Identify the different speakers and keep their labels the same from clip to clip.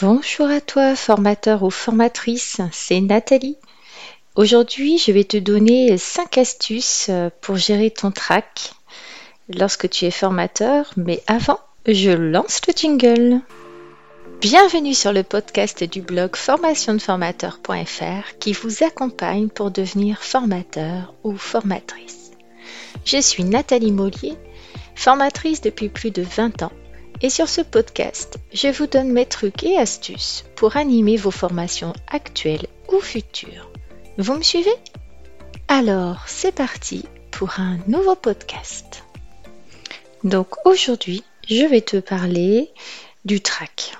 Speaker 1: Bonjour à toi, formateur ou formatrice, c'est Nathalie. Aujourd'hui, je vais te donner 5 astuces pour gérer ton track lorsque tu es formateur, mais avant, je lance le jingle. Bienvenue sur le podcast du blog formationdeformateur.fr qui vous accompagne pour devenir formateur ou formatrice. Je suis Nathalie Mollier, formatrice depuis plus de 20 ans et sur ce podcast, je vous donne mes trucs et astuces pour animer vos formations actuelles ou futures. Vous me suivez? Alors, c'est parti pour un nouveau podcast. Donc aujourd'hui, je vais te parler du track.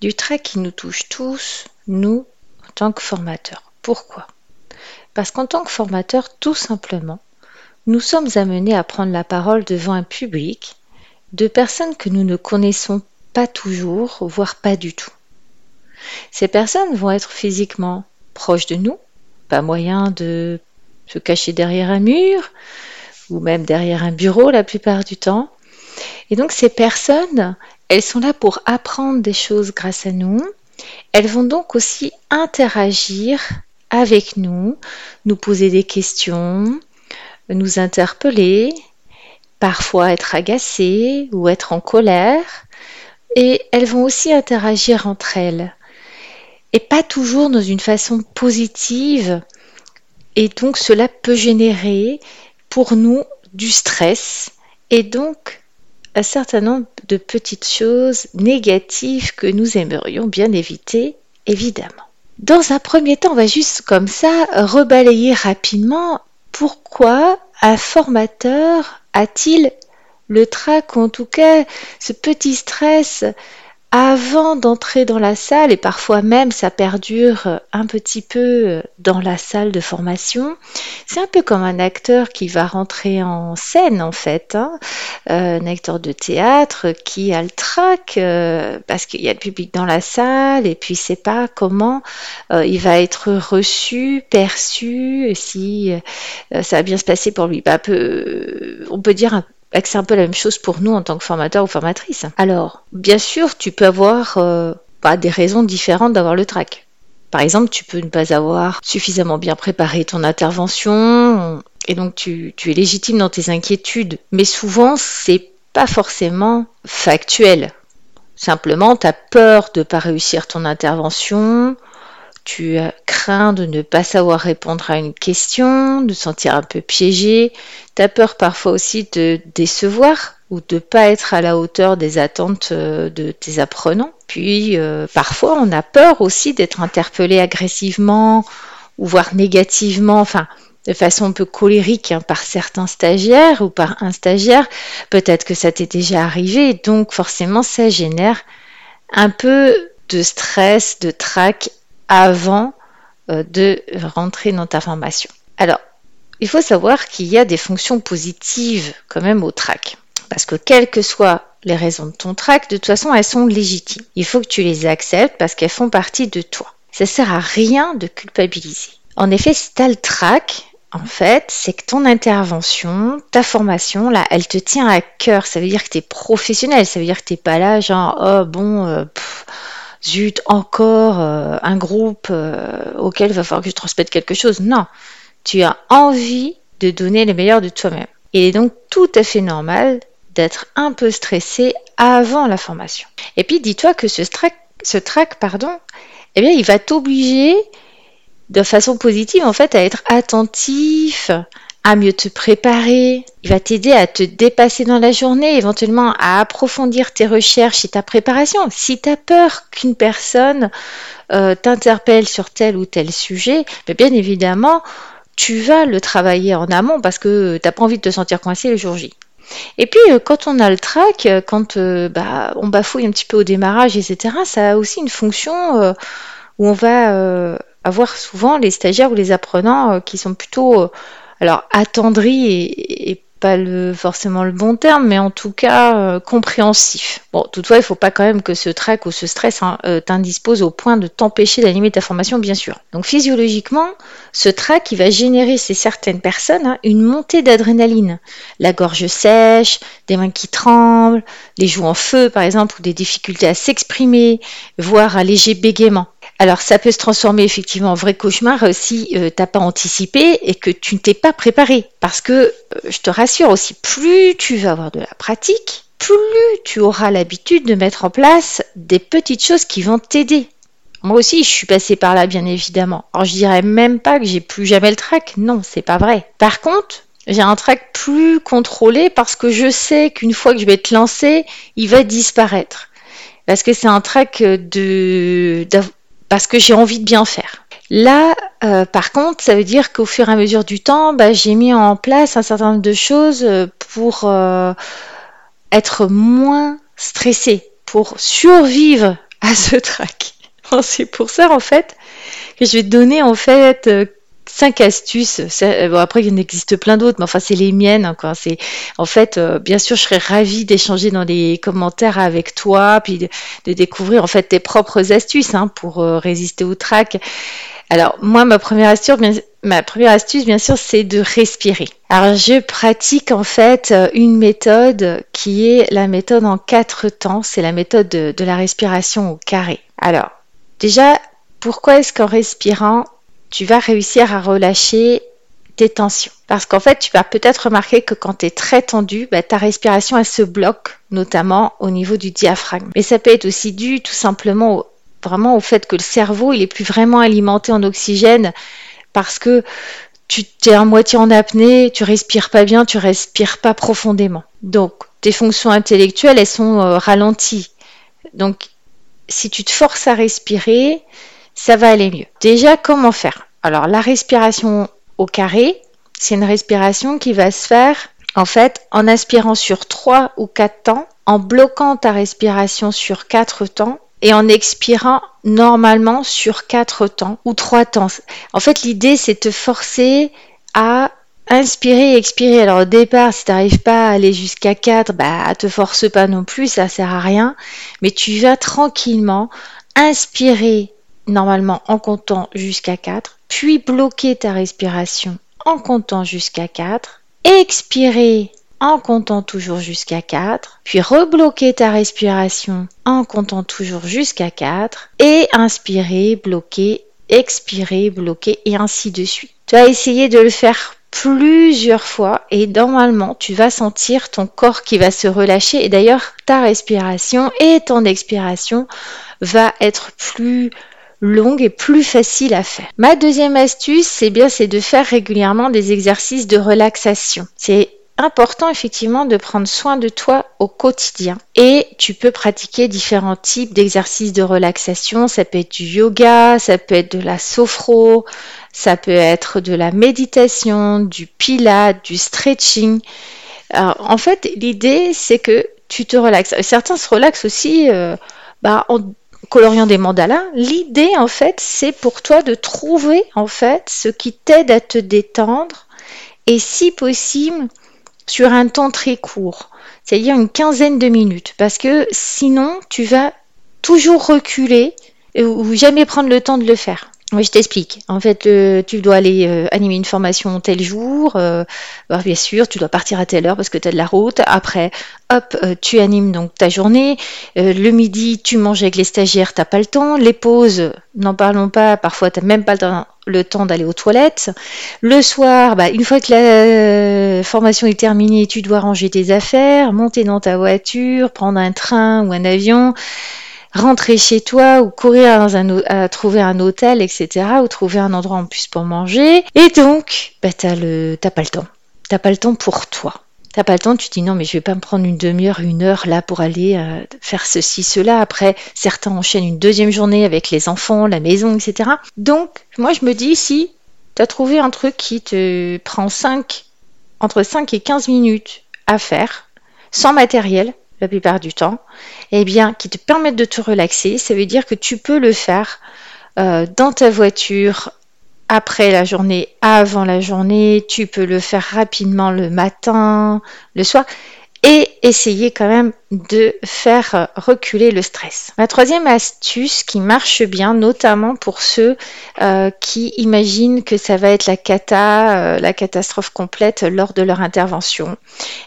Speaker 1: Du track qui nous touche tous, nous, en tant que formateurs. Pourquoi? Parce qu'en tant que formateur, tout simplement, nous sommes amenés à prendre la parole devant un public de personnes que nous ne connaissons pas toujours, voire pas du tout. Ces personnes vont être physiquement proches de nous, pas moyen de se cacher derrière un mur ou même derrière un bureau la plupart du temps. Et donc ces personnes, elles sont là pour apprendre des choses grâce à nous. Elles vont donc aussi interagir avec nous, nous poser des questions, nous interpeller, parfois être agacées ou être en colère, et elles vont aussi interagir entre elles, et pas toujours dans une façon positive, et donc cela peut générer pour nous du stress, et donc un certain nombre de petites choses négatives que nous aimerions bien éviter, évidemment. Dans un premier temps, on va juste comme ça rebalayer rapidement pourquoi un formateur a-t-il le trac, ou en tout cas ce petit stress avant d'entrer dans la salle, et parfois même ça perdure un petit peu dans la salle de formation, c'est un peu comme un acteur qui va rentrer en scène en fait, hein. euh, un acteur de théâtre qui a le trac euh, parce qu'il y a le public dans la salle et puis sait pas comment euh, il va être reçu, perçu, si ça va bien se passer pour lui. Bah, on peut dire un c'est un peu la même chose pour nous en tant que formateur ou formatrice. Alors, bien sûr, tu peux avoir euh, bah, des raisons différentes d'avoir le trac. Par exemple, tu peux ne pas avoir suffisamment bien préparé ton intervention et donc tu, es légitime dans tes inquiétudes. Mais souvent, c'est pas forcément factuel. Simplement, tu as peur de pas réussir ton intervention, tu crains de ne pas savoir répondre à une question, de sentir un peu piégé, tu as peur parfois aussi de décevoir ou de ne pas être à la hauteur des attentes euh, de tes apprenants. Puis euh, parfois on a peur aussi d'être interpellé agressivement ou voire négativement, enfin de façon un peu colérique hein, par certains stagiaires ou par un stagiaire. Peut-être que ça t'est déjà arrivé, donc forcément ça génère un peu de stress, de trac avant euh, de rentrer dans ta formation. Alors, il faut savoir qu'il y a des fonctions positives quand même au track. Parce que quelles que soient les raisons de ton track, de toute façon, elles sont légitimes. Il faut que tu les acceptes parce qu'elles font partie de toi. Ça sert à rien de culpabiliser. En effet, si tu as le track, en fait, c'est que ton intervention, ta formation, là, elle te tient à cœur. Ça veut dire que tu es professionnel. Ça veut dire que tu n'es pas là, genre, oh bon, euh, zut, encore euh, un groupe euh, auquel il va falloir que je transmette quelque chose. Non, tu as envie de donner le meilleur de toi-même. Il est donc tout à fait normal d'être un peu stressé avant la formation. Et puis dis-toi que ce track, ce track, pardon, eh bien, il va t'obliger de façon positive en fait à être attentif, à mieux te préparer. Il va t'aider à te dépasser dans la journée, éventuellement à approfondir tes recherches et ta préparation. Si tu as peur qu'une personne euh, t'interpelle sur tel ou tel sujet, ben, bien évidemment, tu vas le travailler en amont parce que tu n'as pas envie de te sentir coincé le jour J. Et puis, euh, quand on a le track, euh, quand bah, on bafouille un petit peu au démarrage, etc., ça a aussi une fonction où on va avoir souvent les stagiaires ou les apprenants qui sont plutôt alors attendri et, pas le, forcément le bon terme, mais en tout cas euh, compréhensif. Bon, toutefois, il faut pas quand même que ce trac ou ce stress hein, euh, t'indispose au point de t'empêcher d'animer ta formation, bien sûr. Donc physiologiquement, ce trac, il va générer chez certaines personnes hein, une montée d'adrénaline. La gorge sèche, des mains qui tremblent, les joues en feu par exemple, ou des difficultés à s'exprimer, voire un léger bégaiement. Alors ça peut se transformer effectivement en vrai cauchemar si tu euh, t'as pas anticipé et que tu ne t'es pas préparé. Parce que euh, je te rassure aussi, plus tu vas avoir de la pratique, plus tu auras l'habitude de mettre en place des petites choses qui vont t'aider. Moi aussi, je suis passée par là, bien évidemment. Alors, je dirais même pas que j'ai plus jamais le track. Non, c'est pas vrai. Par contre, j'ai un track plus contrôlé parce que je sais qu'une fois que je vais te lancer, il va disparaître. Parce que c'est un track de, parce que j'ai envie de bien faire. Là, euh, par contre, ça veut dire qu'au fur et à mesure du temps, bah, j'ai mis en place un certain nombre de choses euh, pour euh, être moins stressée, pour survivre à ce track. C'est pour ça, en fait, que je vais donner, en fait, cinq astuces. Bon, après, il en existe plein d'autres, mais enfin, c'est les miennes. Quoi. C'est, en fait, euh, bien sûr, je serais ravie d'échanger dans les commentaires avec toi, puis de, découvrir en fait tes propres astuces hein, pour euh, résister au trac. Alors, moi, ma première astuce, bien, sûr, c'est de respirer. Alors, je pratique en fait une méthode qui est la méthode en quatre temps. C'est la méthode de, de la respiration au carré. Alors, déjà, pourquoi est-ce qu'en respirant, tu vas réussir à relâcher tes tensions. Parce qu'en fait, tu vas peut-être remarquer que quand tu es très tendu, bah, ta respiration, elle se bloque, notamment au niveau du diaphragme. Mais ça peut être aussi dû tout simplement au, vraiment au fait que le cerveau, il est plus vraiment alimenté en oxygène parce que tu es à moitié en apnée, tu respires pas bien, tu respires pas profondément. Donc, tes fonctions intellectuelles, elles sont euh, ralenties. Donc, si tu te forces à respirer, ça va aller mieux. Déjà, comment faire? Alors, la respiration au carré, c'est une respiration qui va se faire en fait en inspirant sur 3 ou 4 temps, en bloquant ta respiration sur 4 temps et en expirant normalement sur 4 temps ou 3 temps. En fait, l'idée, c'est de te forcer à inspirer et expirer. Alors au départ, si tu n'arrives pas à aller jusqu'à 4, bah te force pas non plus, ça sert à rien. Mais tu vas tranquillement inspirer normalement en comptant jusqu'à 4, puis bloquer ta respiration en comptant jusqu'à 4, expirer en comptant toujours jusqu'à 4, puis rebloquer ta respiration en comptant toujours jusqu'à 4, et inspirer, bloquer, expirer, bloquer, et ainsi de suite. Tu vas essayer de le faire plusieurs fois et normalement tu vas sentir ton corps qui va se relâcher et d'ailleurs ta respiration et ton expiration va être plus longue et plus facile à faire. Ma deuxième astuce, c'est bien, c'est de faire régulièrement des exercices de relaxation. C'est important effectivement de prendre soin de toi au quotidien et tu peux pratiquer différents types d'exercices de relaxation. Ça peut être du yoga, ça peut être de la sophro, ça peut être de la méditation, du pilate, du stretching. en fait, l'idée c'est que tu te relaxes. Certains se relaxent aussi euh, bah, en coloriant des mandalas, l'idée en fait, c'est pour toi de trouver en fait ce qui t'aide à te détendre et si possible sur un temps très court, c'est-à-dire une quinzaine de minutes parce que sinon tu vas toujours reculer ou jamais prendre le temps de le faire. Oui, je t'explique. En fait, tu dois aller euh, animer une formation tel jour. Euh, bah, bien sûr, tu dois partir à telle heure parce que tu de la route. Après, hop, euh, tu animes donc ta journée. le midi, tu manges avec les stagiaires, t'as pas le temps. Les pauses, n'en parlons pas. Parfois, tu même pas le temps, d'aller aux toilettes. Le soir, bah, une fois que la formation est terminée, tu dois ranger tes affaires, monter dans ta voiture, prendre un train ou un avion rentrer chez toi ou courir dans un, à trouver un hôtel, etc. ou trouver un endroit en plus pour manger. Et donc, bah, t'as le, t'as pas le temps. T'as pas le temps pour toi. T'as pas le temps, tu te dis non, mais je vais pas me prendre une demi-heure, une heure là pour aller euh, faire ceci, cela. Après, certains enchaînent une deuxième journée avec les enfants, la maison, etc. Donc, moi, je me dis, si tu as trouvé un truc qui te prend 5, entre 5 et 15 minutes à faire, sans matériel, la plupart du temps, eh bien, qui te permettent de te relaxer. Ça veut dire que tu peux le faire euh, dans ta voiture, après la journée, avant la journée, tu peux le faire rapidement le matin, le soir et essayer quand même de faire reculer le stress. La troisième astuce qui marche bien, notamment pour ceux euh, qui imaginent que ça va être la cata, euh, la catastrophe complète lors de leur intervention,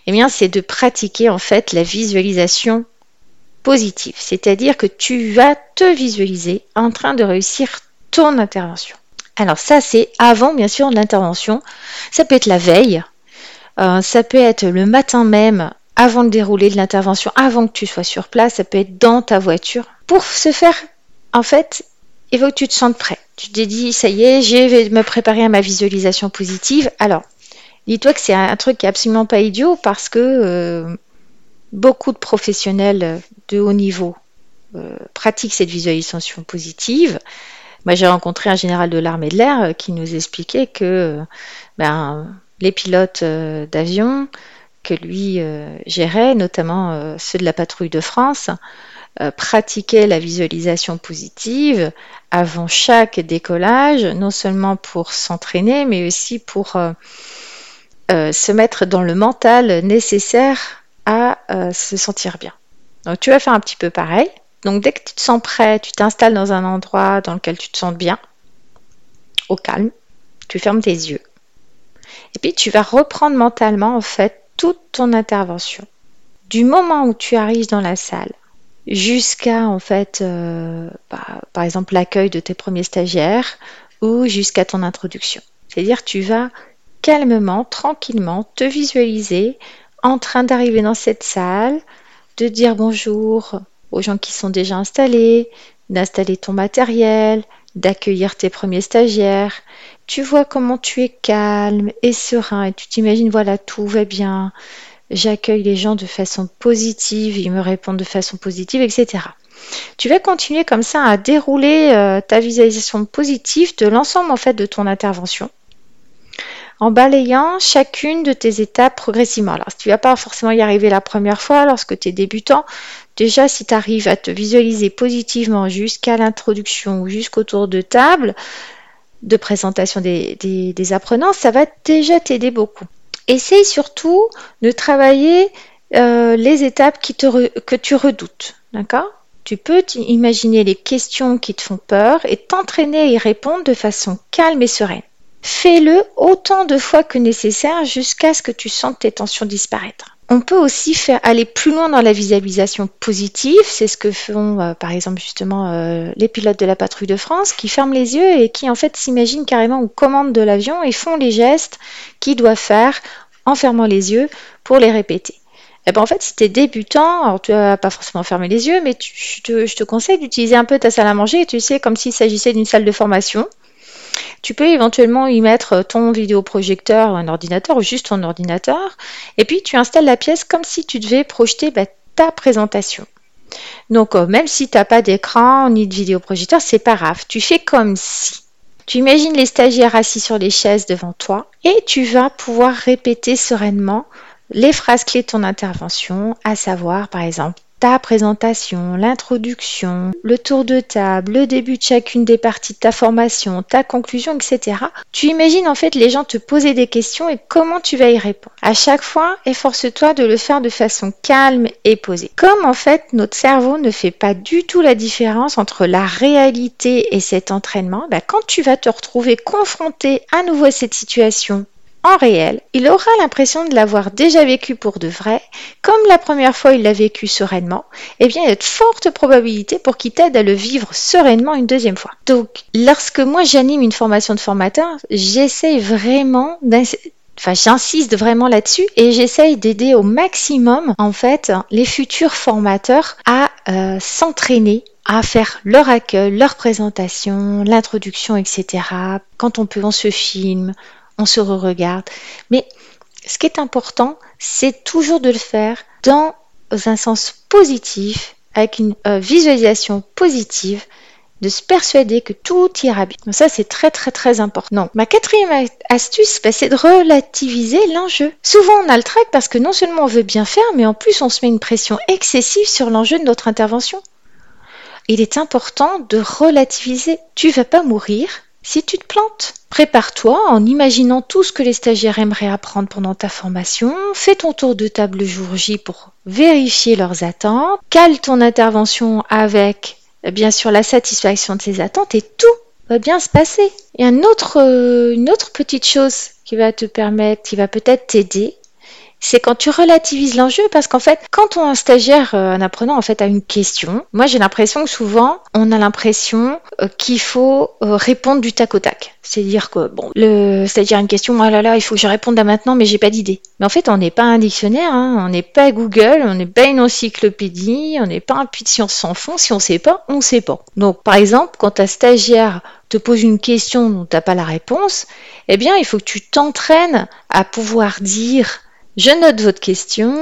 Speaker 1: eh bien, c'est de pratiquer en fait la visualisation positive, c'est-à-dire que tu vas te visualiser en train de réussir ton intervention. Alors ça, c'est avant bien sûr l'intervention. Ça peut être la veille, euh, ça peut être le matin même avant le déroulé de l'intervention, avant que tu sois sur place, ça peut être dans ta voiture. Pour ce faire, en fait, il faut que tu te sentes prêt. Tu te dis, ça y est, je vais me préparer à ma visualisation positive. Alors, dis-toi que c'est un truc qui est absolument pas idiot parce que euh, beaucoup de professionnels de haut niveau euh, pratiquent cette visualisation positive. Moi, j'ai rencontré un général de l'armée de l'air euh, qui nous expliquait que ben, les pilotes d'avion, que lui euh, gérait, notamment euh, ceux de la patrouille de France, euh, pratiquaient la visualisation positive avant chaque décollage, non seulement pour s'entraîner, mais aussi pour se mettre dans le mental nécessaire à se sentir bien. Donc tu vas faire un petit peu pareil. Donc dès que tu te sens prêt, tu t'installes dans un endroit dans lequel tu te sens bien, au calme, tu fermes tes yeux. Et puis tu vas reprendre mentalement en fait toute ton intervention. Du moment où tu arrives dans la salle jusqu'à en fait euh, bah, par exemple l'accueil de tes premiers stagiaires ou jusqu'à ton introduction. C'est-à-dire tu vas calmement, tranquillement te visualiser en train d'arriver dans cette salle, de dire bonjour aux gens qui sont déjà installés, d'installer ton matériel, d'accueillir tes premiers stagiaires. Tu vois comment tu es calme et serein et tu t'imagines, voilà, tout va bien. J'accueille les gens de façon positive, ils me répondent de façon positive, etc. Tu vas continuer comme ça à dérouler euh, ta visualisation positive de l'ensemble en fait de ton intervention en balayant chacune de tes étapes progressivement. Alors, si tu vas pas forcément y arriver la première fois lorsque tu es débutant, déjà si tu arrives à te visualiser positivement jusqu'à l'introduction ou jusqu'au tour de table de présentation des, apprenants, ça va déjà t'aider beaucoup. Essaye surtout de travailler euh, les étapes que tu redoutes. D'accord? Tu peux imaginer les questions qui te font peur et t'entraîner à y répondre de façon calme et sereine. Fais-le autant de fois que nécessaire jusqu'à ce que tu sentes tes tensions disparaître. On peut aussi faire aller plus loin dans la visualisation positive, c'est ce que font euh, par exemple justement euh, les pilotes de la patrouille de France qui ferment les yeux et qui en fait s'imaginent carrément aux commandes de l'avion et font les gestes qu'ils doivent faire en fermant les yeux pour les répéter. Et eh ben en fait, si tu es débutant, alors tu vas pas forcément fermer les yeux, mais je, te, je, te, conseille d'utiliser un peu ta salle à manger, tu sais, comme s'il s'agissait d'une salle de formation. Tu peux éventuellement y mettre ton vidéoprojecteur, un ordinateur ou juste ton ordinateur. Et puis tu installes la pièce comme si tu devais projeter bah, ta présentation. Donc euh, même si tu n'as pas d'écran ni de vidéoprojecteur, c'est pas grave. Tu fais comme si. Tu imagines les stagiaires assis sur les chaises devant toi et tu vas pouvoir répéter sereinement les phrases clés de ton intervention, à savoir par exemple ta présentation, l'introduction, le tour de table, le début de chacune des parties de ta formation, ta conclusion, etc. Tu imagines en fait les gens te poser des questions et comment tu vas y répondre. À chaque fois, efforce-toi de le faire de façon calme et posée. Comme en fait notre cerveau ne fait pas du tout la différence entre la réalité et cet entraînement, bah, quand tu vas te retrouver confronté à nouveau à cette situation en réel, il aura l'impression de l'avoir déjà vécu pour de vrai, comme la première fois il l'a vécu sereinement, et eh bien il y a de fortes probabilités pour qu'il t'aide à le vivre sereinement une deuxième fois. Donc, lorsque moi j'anime une formation de formateur, j'essaye vraiment Enfin, j'insiste vraiment là-dessus et j'essaye d'aider au maximum en fait les futurs formateurs à euh, s'entraîner à faire leur accueil, leur présentation, l'introduction, etc. Quand on peut, on se filme, on se re-regarde. Mais ce qui est important, c'est toujours de le faire dans un sens positif, avec une euh, visualisation positive, de se persuader que tout ira bien. Donc ça, c'est très très très important. ma quatrième astuce, bah, c'est de relativiser l'enjeu. Souvent, on a le trac parce que non seulement on veut bien faire, mais en plus, on se met une pression excessive sur l'enjeu de notre intervention. Il est important de relativiser. Tu vas pas mourir, Si tu te plantes, prépare-toi en imaginant tout ce que les stagiaires aimeraient apprendre pendant ta formation. Fais ton tour de table le jour J pour vérifier leurs attentes. Cale ton intervention avec, bien sûr, la satisfaction de ces attentes et tout va bien se passer. Et un autre, euh, une autre petite chose qui va te permettre, qui va peut-être t'aider, c'est quand tu relativises l'enjeu parce qu'en fait, quand on un stagiaire, euh, un apprenant en fait a une question, moi j'ai l'impression que souvent on a l'impression euh, qu'il faut euh, répondre du tac au tac. C'est-à-dire que bon, le stagiaire a une question, oh là là, il faut que je réponde là maintenant, mais j'ai pas d'idée. Mais en fait, on n'est pas un dictionnaire, hein, on n'est pas Google, on n'est pas une encyclopédie, on n'est pas un puits de science sans fond. Si on sait pas, on sait pas. Donc par exemple, quand un stagiaire te pose une question dont tu n'as pas la réponse, eh bien il faut que tu t'entraînes à pouvoir dire je note votre question.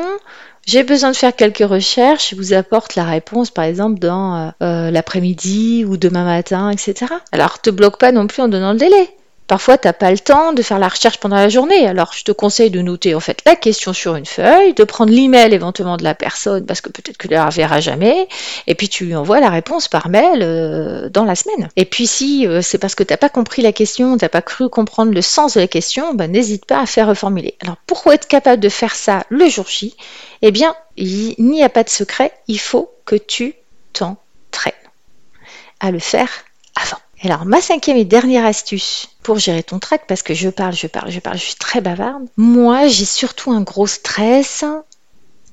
Speaker 1: J'ai besoin de faire quelques recherches. Je vous apporte la réponse, par exemple, dans euh, euh, l'après-midi ou demain matin, etc. Alors, te bloque pas non plus en donnant le délai. Parfois, tu n'as pas le temps de faire la recherche pendant la journée. Alors, je te conseille de noter en fait la question sur une feuille, de prendre l'email éventuellement de la personne parce que peut-être que tu la verras jamais, et puis tu lui envoies la réponse par mail euh, dans la semaine. Et puis, si euh, c'est parce que tu n'as pas compris la question, tu n'as pas cru comprendre le sens de la question, ben, n'hésite pas à faire reformuler. Alors, pour être capable de faire ça le jour J, eh bien, il n'y a pas de secret. Il faut que tu t'entraînes à le faire avant. Alors, ma cinquième et dernière astuce pour gérer ton trac, parce que je parle, je parle, je parle, je suis très bavarde. Moi, j'ai surtout un gros stress,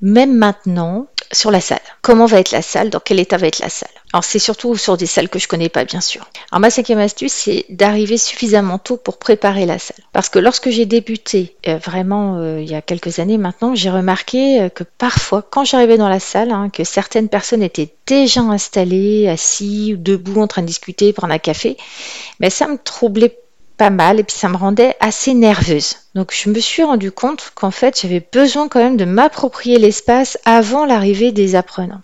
Speaker 1: même maintenant, sur la salle. Comment va être la salle? Dans quel état va être la salle? Alors c'est surtout sur des salles que je connais pas bien sûr. Alors ma cinquième astuce c'est d'arriver suffisamment tôt pour préparer la salle. Parce que lorsque j'ai débuté euh, vraiment euh, il y a quelques années maintenant, j'ai remarqué euh, que parfois quand j'arrivais dans la salle, hein, que certaines personnes étaient déjà installées, assis ou debout en train de discuter, prendre un café, mais ça me troublait pas mal et puis ça me rendait assez nerveuse. Donc je me suis rendu compte qu'en fait j'avais besoin quand même de m'approprier l'espace avant l'arrivée des apprenants.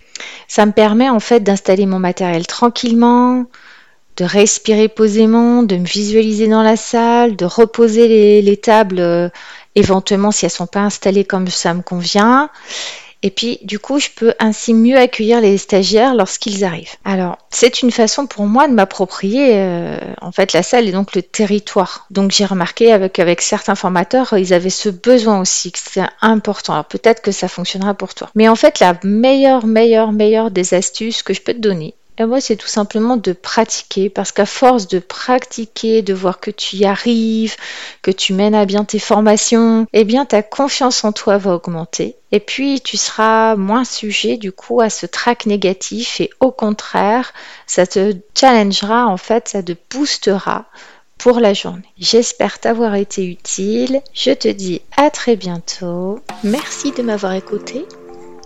Speaker 1: Ça me permet en fait d'installer mon matériel tranquillement, de respirer posément, de me visualiser dans la salle, de reposer les, tables euh, éventuellement si elles sont pas installées comme ça me convient et puis, du coup, je peux ainsi mieux accueillir les stagiaires lorsqu'ils arrivent. Alors, c'est une façon pour moi de m'approprier, euh, en fait, la salle et donc le territoire. Donc, j'ai remarqué avec, avec certains formateurs, ils avaient ce besoin aussi, que c'est important. Alors, peut-être que ça fonctionnera pour toi. Mais en fait, la meilleure, meilleure, meilleure des astuces que je peux te donner, moi, c'est tout simplement de pratiquer, parce qu'à force de pratiquer, de voir que tu y arrives, que tu mènes à bien tes formations, eh bien, ta confiance en toi va augmenter. Et puis, tu seras moins sujet, du coup, à ce trac négatif, et au contraire, ça te challengera, en fait, ça te boostera pour la journée. J'espère t'avoir été utile. Je te dis à très bientôt. Merci de m'avoir écouté.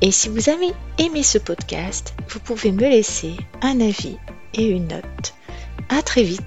Speaker 1: Et si vous avez aimé ce podcast, vous pouvez me laisser un avis et une note. À très vite